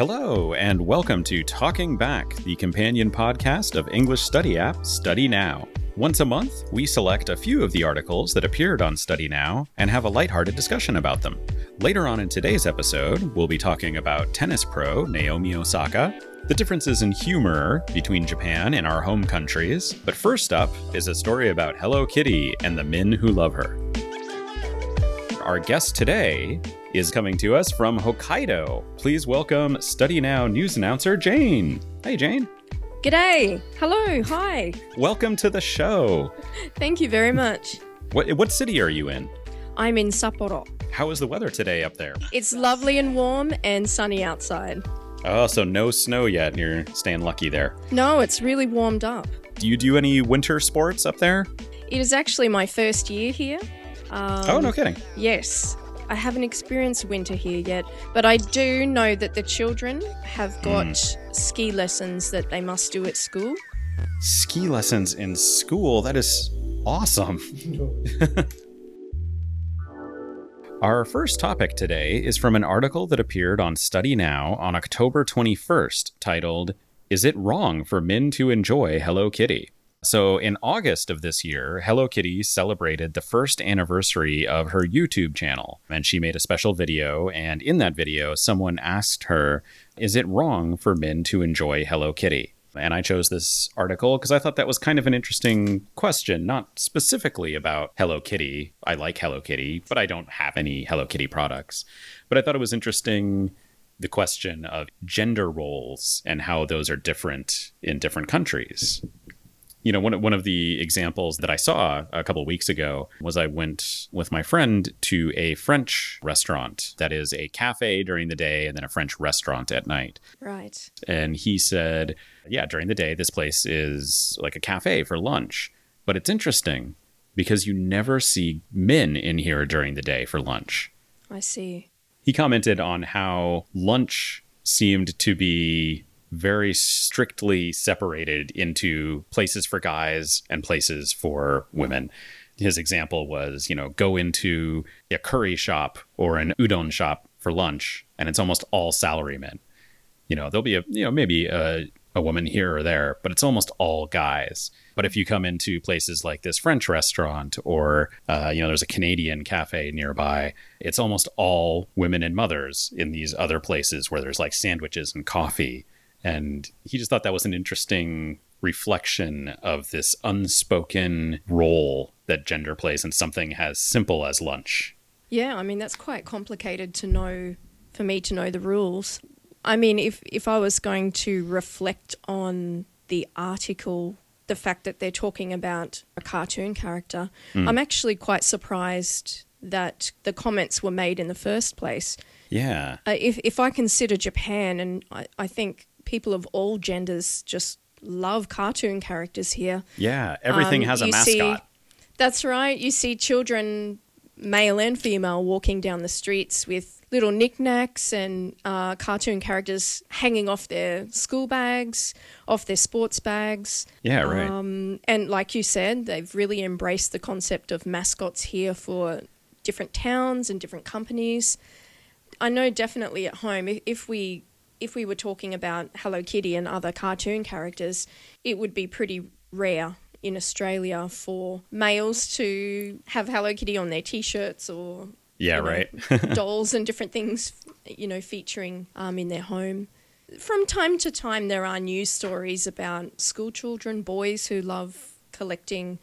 Hello, and welcome to Talking Back, the companion podcast of English study app Study Now. Once a month, we select a few of the articles that appeared on Study Now and have a lighthearted discussion about them. Later on in today's episode, we'll be talking about tennis pro Naomi Osaka, the differences in humor between Japan and our home countries. But first up is a story about Hello Kitty and the men who love her. Our guest today is coming to us from Hokkaido. Please welcome Study Now news announcer Jane. Hey, Jane. G'day. Hello. Hi. Welcome to the show. Thank you very much. What what city are you in? I'm in Sapporo. How is the weather today up there? It's lovely and warm and sunny outside. Oh, so no snow yet. You're staying lucky there. No, it's really warmed up. Do you do any winter sports up there? It is actually my first year here. Um, oh, no kidding. Yes. I haven't experienced winter here yet, but I do know that the children have got hmm. ski lessons that they must do at school. Ski lessons in school. That is awesome. Our first topic today is from an article that appeared on Study Now on October 21st titled, Is It Wrong for Men to Enjoy Hello Kitty? So, in August of this year, Hello Kitty celebrated the first anniversary of her YouTube channel, and she made a special video. And in that video, someone asked her, Is it wrong for men to enjoy Hello Kitty? And I chose this article because I thought that was kind of an interesting question, not specifically about Hello Kitty. I like Hello Kitty, but I don't have any Hello Kitty products. But I thought it was interesting the question of gender roles and how those are different in different countries you know, one, one of the examples that I saw a couple weeks ago was I went with my friend to a French restaurant that is a cafe during the day and then a French restaurant at night. Right. And he said, yeah, during the day, this place is like a cafe for lunch. But it's interesting because you never see men in here during the day for lunch. I see. He commented on how lunch seemed to be very strictly separated into places for guys and places for women. His example was, you know, go into a curry shop or an udon shop for lunch, and it's almost all salarymen. You know, there'll be a, you know, maybe a, a woman here or there, but it's almost all guys. But if you come into places like this French restaurant or, uh, you know, there's a Canadian cafe nearby, it's almost all women and mothers in these other places where there's like sandwiches and coffee and he just thought that was an interesting reflection of this unspoken role that gender plays in something as simple as lunch. Yeah, I mean, that's quite complicated to know, for me to know the rules. I mean, if, if I was going to reflect on the article, the fact that they're talking about a cartoon character, Mm. I'm actually quite surprised that the comments were made in the first place. Yeah. Uh, if if I consider Japan, and I, I think people of all genders just love cartoon characters here. Yeah. Everything Um, has a you see- mascot. That's right. You see children, male and female, walking down the streets with little knickknacks and uh, cartoon characters hanging off their school bags, off their sports bags. yeah, right. Um, and like you said, they've really embraced the concept of mascots here for different towns and different companies. I know definitely at home, if, if we if we were talking about Hello Kitty and other cartoon characters, it would be pretty rare in Australia for males to have Hello Kitty on their t-shirts or yeah, you know, right. dolls and different things, you know, featuring um, in their home. From time to time, there are news stories about school children, boys who love collecting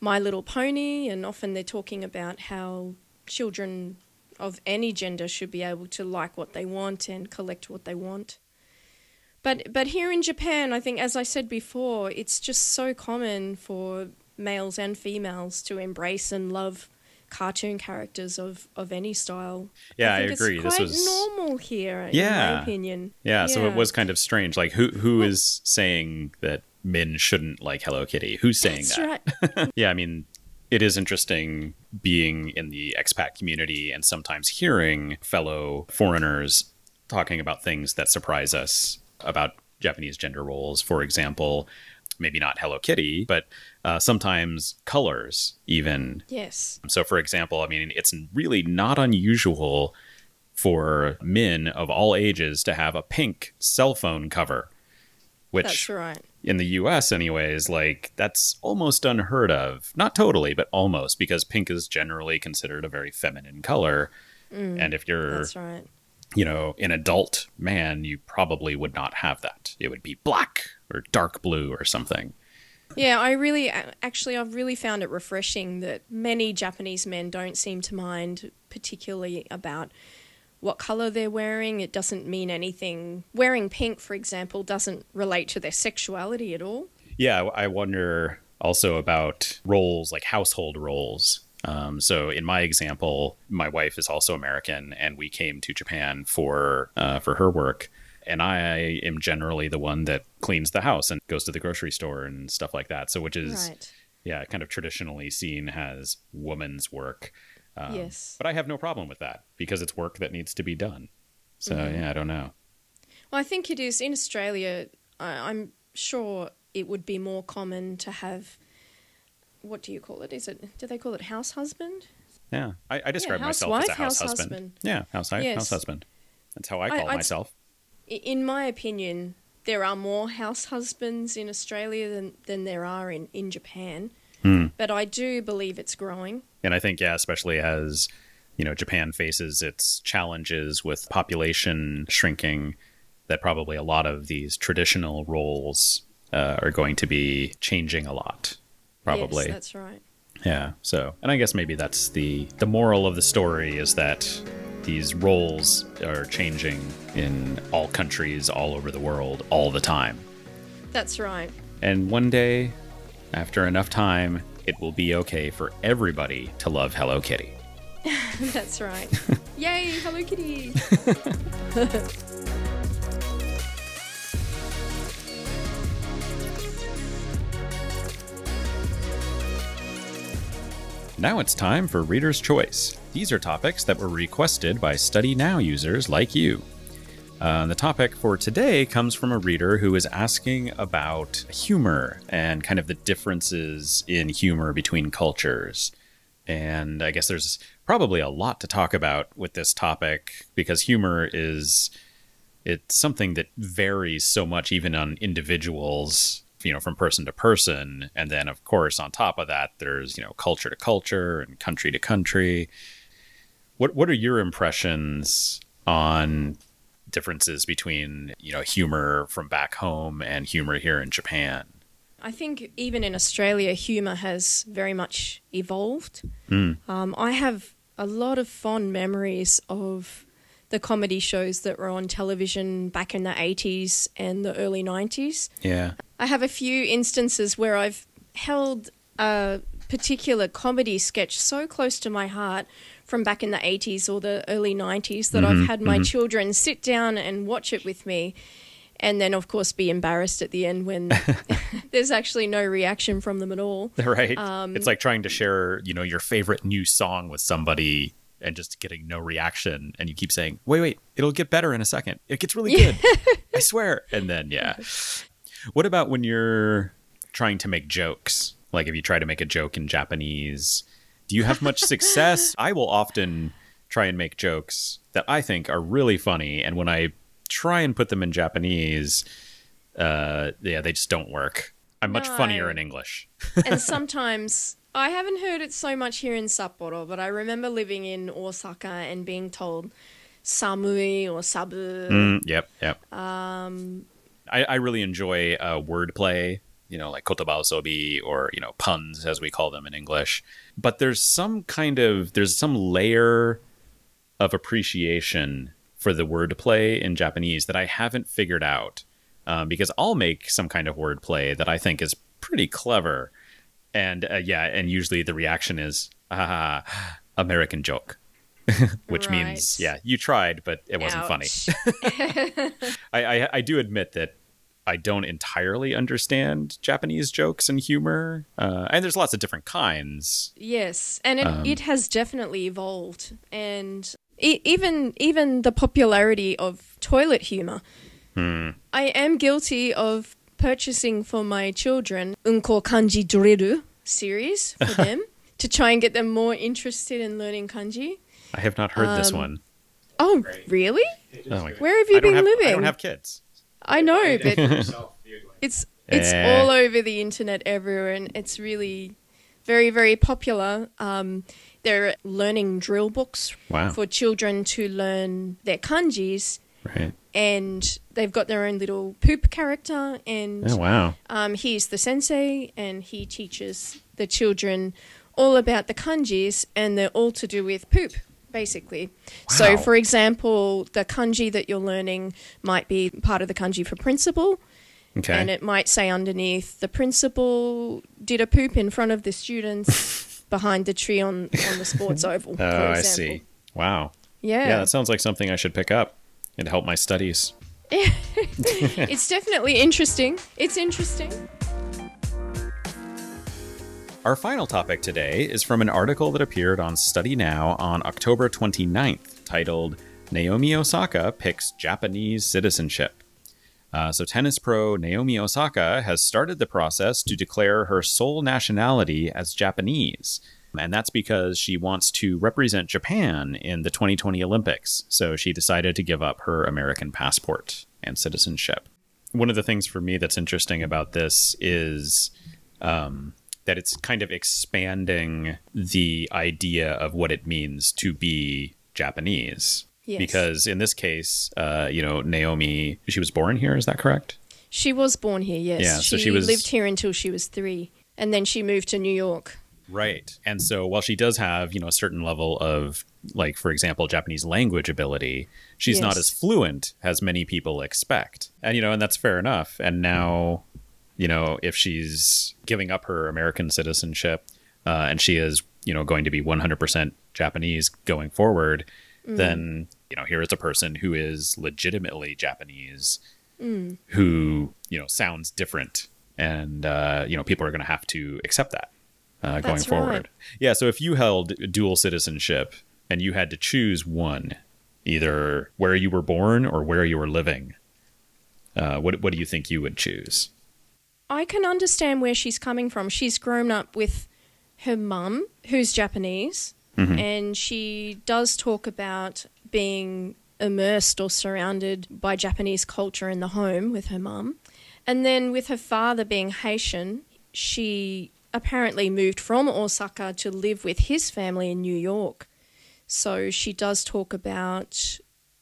My Little Pony, and often they're talking about how children of any gender should be able to like what they want and collect what they want. But but here in Japan, I think as I said before, it's just so common for males and females to embrace and love cartoon characters of, of any style. Yeah, I, think it's agree. This quite was normal here, in Yeah. my opinion. Yeah, so it was kind of strange. Like who who is saying that men shouldn't like Hello Kitty? Who's saying That's that? right. Yeah, I mean, it is interesting being in the expat community and sometimes hearing fellow foreigners talking about things that surprise us about Japanese gender roles. For example, maybe not Hello Kitty, but uh, sometimes colors, even. yes. So, for example, I mean, it's really not unusual for men of all ages to have a pink cell phone cover, which That's right. in the US, anyways, like that's almost unheard of. Not totally, but almost, because pink is generally considered a very feminine color. and if you're, Mm, That's right. you know, an adult man, you probably would not have that. It would be black or dark blue or something. Yeah, I really, actually, I've really found it refreshing that many Japanese men don't seem to mind particularly about what color they're wearing. It doesn't mean anything. Wearing pink, for example, doesn't relate to their sexuality at all. Yeah, I wonder also about roles like household roles. Um, so in my example, my wife is also American, and we came to Japan for uh, for her work. And I am generally the one that cleans the house and goes to the grocery store and stuff like that. So, which is Right. yeah, kind of traditionally seen as woman's work. Um, Yes. but I have no problem with that because it's work that needs to be done. So yeah, I don't know. Well, I think it is in Australia. I, I'm sure it would be more common to have. What do you call it? Is it? Do they call it house husband? Yeah, I, I describe myself as a house, house husband. husband. Yeah, house, house husband. That's how I I- call I'd- myself. I- In my opinion, there are more house husbands in Australia than, than there are in, in Japan. But I do believe it's growing. And I think, yeah, especially as you know, Japan faces its challenges with population shrinking, that probably a lot of these traditional roles uh, are going to be changing a lot. Probably, Yes, that's right. yeah. So, and I guess maybe that's the the moral of the story is that these roles are changing in all countries all over the world all the time. That's right. And one day, after enough time, it will be okay for everybody to love Hello Kitty. That's right. Yay, Hello Kitty! Now it's time for Reader's Choice. These are topics that were requested by Study Now users like you. Uh, the topic for today comes from a reader who is asking about humor and kind of the differences in humor between cultures. And I guess there's probably a lot to talk about with this topic because humor is it's something that varies so much even on individuals you know from person to person and then of course on top of that there's you know culture to culture and country to country what what are your impressions on differences between you know humor from back home and humor here in Japan I think even in Australia, humour has very much evolved. Um, I have a lot of fond memories of the comedy shows that were on television back in the 80s and the early 90s. yeah I have a few instances where I've held a particular comedy sketch so close to my heart from back in the 80s or the early 90s that I've had my children sit down and watch it with me. And then, of course, be embarrassed at the end when there's actually no reaction from them at all. right. Um, it's like trying to share you know your favorite new song with somebody and just getting no reaction and you keep saying wait wait it'll get better in a second. It gets really good i swear. And then yeah. What about when you're trying to make jokes? Like if you try to make a joke in japanese do you have much success i will often try and make jokes that i think are really funny and when i try and put them in japanese uh yeah they just don't work i'm much No. funnier in english and sometimes I haven't heard it so much here in Sapporo, but I remember living in Osaka and being told samui or sabu. Mm, yep, yep. Um, I, I really enjoy uh, wordplay, you know, like kotoba asobi or you know puns as we call them in English. But there's some kind of there's some layer of appreciation for the wordplay in Japanese that I haven't figured out um, because I'll make some kind of wordplay that I think is pretty clever, and uh, yeah, and usually the reaction is ah, American joke. Which means, yeah, you tried, but it wasn't funny. I, I I do admit that I don't entirely understand Japanese jokes and humor, uh, and there's lots of different kinds. Yes, and it, Um, it has definitely evolved, and e- even even the popularity of toilet humor. Hmm. I am guilty of purchasing for my children Unko Kanji Drill series for them to try and get them more interested in learning kanji. I have not heard this Um, one. Oh, really? Oh my Where have you I been have, I don't have kids. I know, but Yourself, you're doing it. it's it's Eh. all over the internet everywhere, and it's really very very popular. Um, there are learning drill books Wow. for children to learn their kanjis, Right. and they've got their own little poop character, and Oh wow. um, he's the sensei, and he teaches the children all about the kanjis, and they're all to do with poop, basically. So, for example, the kanji that you're learning might be part of the kanji for principal, Okay. and it might say underneath the principal did a poop in front of the students behind the tree on, on the sports oval. oh, for I see. Wow. Yeah, Yeah, that sounds like something I should pick up. It'd help my studies. it's definitely interesting. It's interesting. Our final topic today is from an article that appeared on Study Now on October 29th, titled Naomi Osaka Picks Japanese Citizenship. Uh, so, tennis pro Naomi Osaka has started the process to declare her sole nationality as Japanese. And that's because she wants to represent Japan in the 2020 Olympics. So, she decided to give up her American passport and citizenship. One of the things for me that's interesting about this is um, that it's kind of expanding the idea of what it means to be Japanese. Yes. Because in this case, uh, you know, Naomi, she was born here. Is that correct? She was born here, yes. Yeah, so she, she was- lived here until she was three, and then she moved to New York. Right. And so while she does have, you know, a certain level of, like, for example, Japanese language ability, she's not as fluent as many people expect. And, you know, and that's fair enough. And now, you know, if she's giving up her American citizenship uh, and she is, you know, going to be 100% Japanese going forward, then, you know, here is a person who is legitimately Japanese who, you know, sounds different. And, uh, you know, people are going to have to accept that uh, going That's forward. right. Yeah. So if you held dual citizenship and you had to choose one, either where you were born or where you were living, uh, what what do you think you would choose? I can understand where she's coming from. She's grown up with her mum, who's Japanese, mm-hmm. and she does talk about being immersed or surrounded by Japanese culture in the home with her mum. And then with her father being Haitian, she apparently moved from Osaka to live with his family in New York. So she does talk about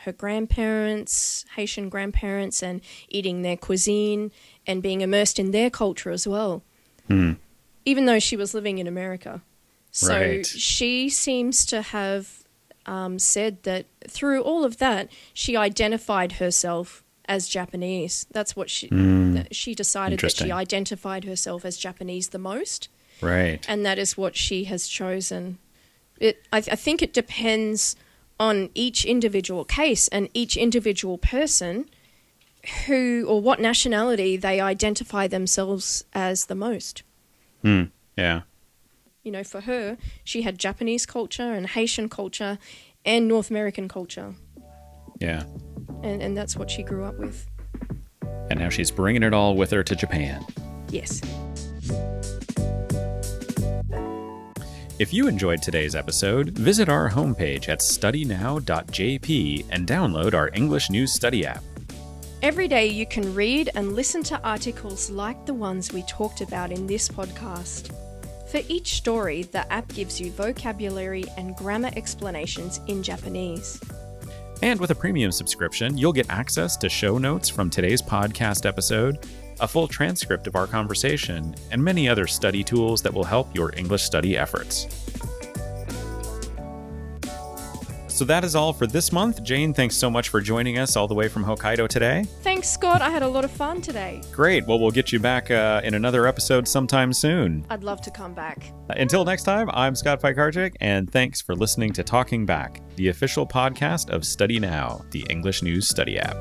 her grandparents, Haitian grandparents, and eating their cuisine and being immersed in their culture as well, even though she was living in America. So Right. she seems to have um, said that through all of that, she identified herself as Japanese. That's what she that she decided that she identified herself as Japanese the most Right. and that is what she has chosen. It, I, I think it depends on each individual case and each individual person who or what nationality they identify themselves as the most. Hmm, yeah. You know, for her, she had Japanese culture and Haitian culture and North American culture, Yeah. and, and that's what she grew up with. And now she's bringing it all with her to Japan. Yes. If you enjoyed today's episode, visit our homepage at studynow.jp and download our English News Study app. Every day you can read and listen to articles like the ones we talked about in this podcast. For each story, the app gives you vocabulary and grammar explanations in Japanese. And with a premium subscription, you'll get access to show notes from today's podcast episode, a full transcript of our conversation, and many other study tools that will help your English study efforts. So that is all for this month. Jane, thanks so much for joining us all the way from Hokkaido today. Thanks, Scott. I had a lot of fun today. Great. Well, we'll get you back uh, in another episode sometime soon. I'd love to come back. Until next time, I'm Scott Fikarczyk, and thanks for listening to Talking Back, the official podcast of Study Now, the English News Study app.